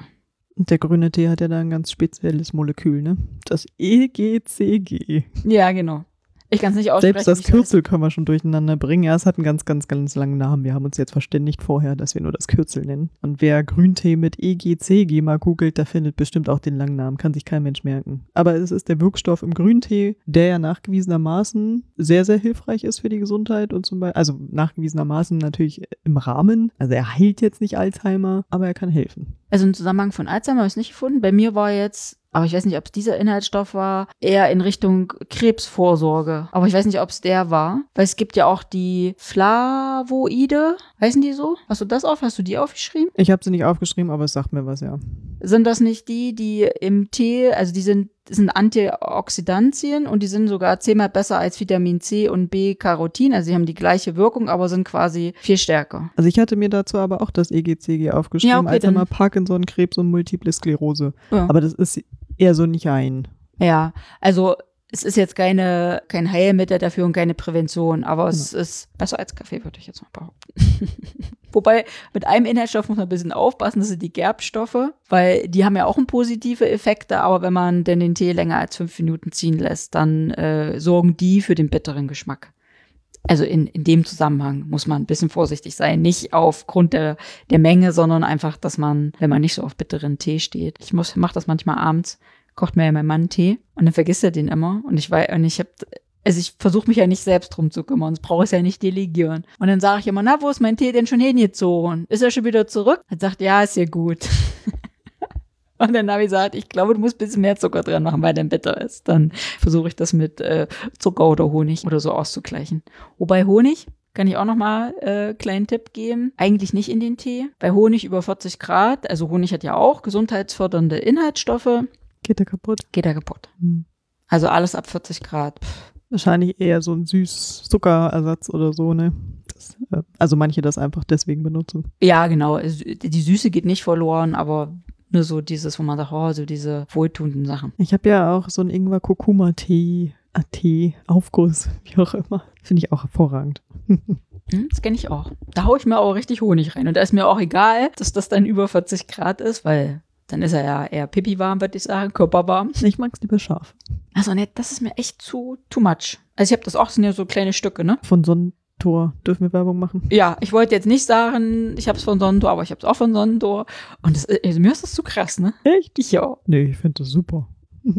Der grüne Tee hat ja da ein ganz spezielles Molekül, ne? Das EGCG. Ja, genau. Ich kann es nicht aussprechen. Selbst das. Kürzel können wir schon durcheinander bringen. Ja, es hat einen ganz, ganz, ganz langen Namen. Wir haben uns jetzt verständigt vorher, dass wir nur das Kürzel nennen. Und wer Grüntee mit EGCG mal googelt, der findet bestimmt auch den langen Namen. Kann sich kein Mensch merken. Aber es ist der Wirkstoff im Grüntee, der ja nachgewiesenermaßen sehr, sehr hilfreich ist für die Gesundheit und zum Beispiel, also nachgewiesenermaßen natürlich im Rahmen. Also er heilt jetzt nicht Alzheimer, aber er kann helfen. Also im Zusammenhang von Alzheimer habe ich es nicht gefunden. Bei mir war jetzt, aber ich weiß nicht, ob es dieser Inhaltsstoff war, eher in Richtung Krebsvorsorge. Aber ich weiß nicht, ob es der war. Weil es gibt ja auch die Flavoide. Heißen die so? Hast du das auf? Hast du die aufgeschrieben? Ich habe sie nicht aufgeschrieben, aber es sagt mir was, ja. Sind das nicht die, die im Tee, also die sind, das sind Antioxidantien und die sind sogar zehnmal besser als Vitamin C und B-Carotin. Also sie haben die gleiche Wirkung, aber sind quasi viel stärker. Also ich hatte mir dazu aber auch das EGCG aufgeschrieben, Ja, okay, Alzheimer, dann- Parkinson, Krebs und Multiple Sklerose. Ja. Aber das ist eher so nicht ein. Ja, also es ist jetzt keine, kein Heilmittel dafür und keine Prävention, aber es ist besser als Kaffee, würde ich jetzt mal behaupten. Wobei, mit einem Inhaltsstoff muss man ein bisschen aufpassen, das sind die Gerbstoffe, weil die haben ja auch positive Effekte, aber wenn man denn den Tee länger als fünf Minuten ziehen lässt, dann äh, sorgen die für den bitteren Geschmack. Also in, in dem Zusammenhang muss man ein bisschen vorsichtig sein. Nicht aufgrund der, der Menge, sondern einfach, dass man, wenn man nicht so auf bitteren Tee steht. Ich muss, mach das manchmal abends, kocht mir ja mein Mann Tee und dann vergisst er den immer. Und ich weiß, und ich habe, also ich versuche mich ja nicht selbst drum zu kümmern, sonst brauche ich es ja nicht delegieren. Und dann sage ich immer, na, wo ist mein Tee denn schon hingezogen? Ist er schon wieder zurück? Er sagt, ja, ist ja gut. Und habe ich gesagt, ich glaube, du musst ein bisschen mehr Zucker dran machen, weil dein bitter ist. Dann versuche ich das mit äh, Zucker oder Honig oder so auszugleichen. Wobei Honig, kann ich auch noch mal äh, kleinen Tipp geben. Eigentlich nicht in den Tee. Bei Honig über 40 Grad, also Honig hat ja auch gesundheitsfördernde Inhaltsstoffe, Geht er kaputt? geht er kaputt. Hm. Also alles ab 40 Grad. Pff. Wahrscheinlich eher so ein Süß-Zuckerersatz oder so, ne? Das, äh, also manche das einfach deswegen benutzen. Ja, genau. Die Süße geht nicht verloren, aber nur so dieses, wo man sagt, oh, so diese wohltuenden Sachen. Ich habe ja auch so einen Ingwer-Kurkuma-Tee, äh, Tee, Aufguss, wie auch immer. Finde ich auch hervorragend. Hm, das kenne ich auch. Da haue ich mir auch richtig Honig rein. Und da ist mir auch egal, dass das dann über 40 Grad ist, weil dann ist er ja eher pipi-warm, würde ich sagen, körperwarm. Ich mag es lieber scharf. Also ne, das ist mir echt zu too much. Also ich habe das auch, das sind ja so kleine Stücke, ne? Von Sonnentor dürfen wir Werbung machen. Ja, ich wollte jetzt nicht sagen, ich habe es von Sonnentor, aber ich habe es auch von Sonnentor. Und das, also mir ist das zu krass, ne? Echt? Ja. Nee, ich finde das super.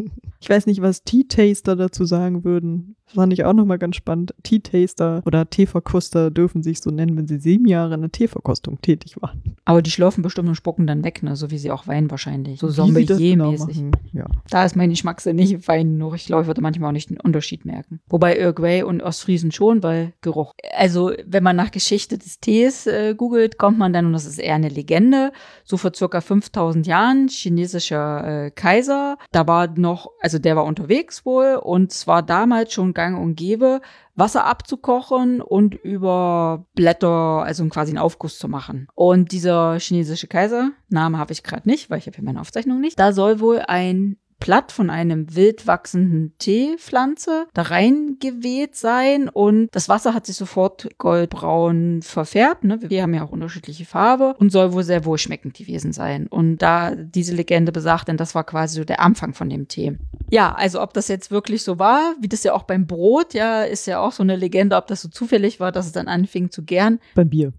Ich weiß nicht, was Tea-Taster dazu sagen würden. Fand ich auch nochmal ganz spannend. Tea-Taster oder Teeverkoster dürfen sich so nennen, wenn sie sieben Jahre in der Teeverkostung tätig waren. Aber die schlürfen bestimmt und spucken dann weg, ne? So wie sie auch weinen wahrscheinlich. So das genau Sommelier-mäßig. machen, Ja. Da ist mein Geschmackssinn nicht fein genug. Ich glaube, ich würde manchmal auch nicht den Unterschied merken. Wobei Grey und Ostfriesen schon, weil Geruch. Also, wenn man nach Geschichte des Tees äh, googelt, kommt man dann, und das ist eher eine Legende, so vor circa 5000 Jahren, chinesischer äh, Kaiser. Da war noch, also der war unterwegs wohl und es war damals schon gang und gäbe, Wasser abzukochen und über Blätter, also quasi einen Aufguss zu machen. Und dieser chinesische Kaiser, Name habe ich gerade nicht, weil ich habe hier meine Aufzeichnung nicht, da soll wohl ein Blatt von einem wild wachsenden Teepflanze da reingeweht sein und das Wasser hat sich sofort goldbraun verfärbt. Ne? Wir haben ja auch unterschiedliche Farbe und soll wohl sehr wohlschmeckend gewesen sein. Und da diese Legende besagt, denn das war quasi so der Anfang von dem Tee. Ja, also ob das jetzt wirklich so war, wie das ja auch beim Brot, ja, ist ja auch so eine Legende, ob das so zufällig war, dass es dann anfing zu gären. Beim Bier.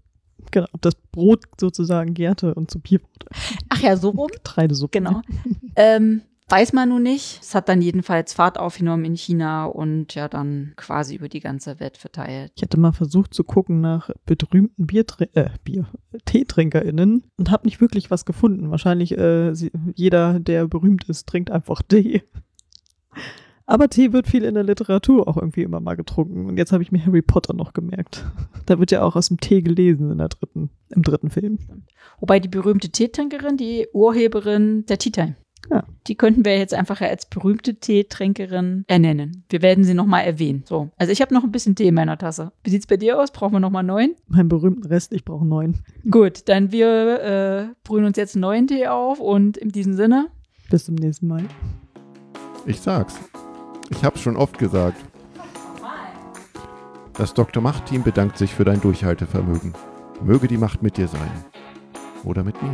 Genau, ob das Brot sozusagen gärte und zu Bier wurde. Ach ja, so rum. Getreidesuppe. Genau. ähm, weiß man nun nicht. Es hat dann jedenfalls Fahrt aufgenommen in China und ja dann quasi über die ganze Welt verteilt. Ich hatte mal versucht zu gucken nach berühmten Biertrin äh, Bier TeetrinkerInnen und habe nicht wirklich was gefunden. Wahrscheinlich äh, sie, jeder, der berühmt ist, trinkt einfach Tee. Aber Tee wird viel in der Literatur auch irgendwie immer mal getrunken. Und jetzt habe ich mir Harry Potter noch gemerkt. Da wird ja auch aus dem Tee gelesen in der dritten, im dritten Film. Wobei die berühmte Teetrinkerin, die Urheberin der Tea Time. Ja. Die könnten wir jetzt einfach als berühmte Teetrinkerin ernennen. Wir werden sie nochmal erwähnen. So. Also ich habe noch ein bisschen Tee in meiner Tasse. Wie sieht's bei dir aus? Brauchen wir nochmal neun? Meinen berühmten Rest, ich brauche neun. Gut, dann wir äh, brühen uns jetzt einen neuen Tee auf und in diesem Sinne. Bis zum nächsten Mal. Ich sag's. Ich hab's schon oft gesagt. Das Dr. Macht-Team bedankt sich für dein Durchhaltevermögen. Möge die Macht mit dir sein. Oder mit mir.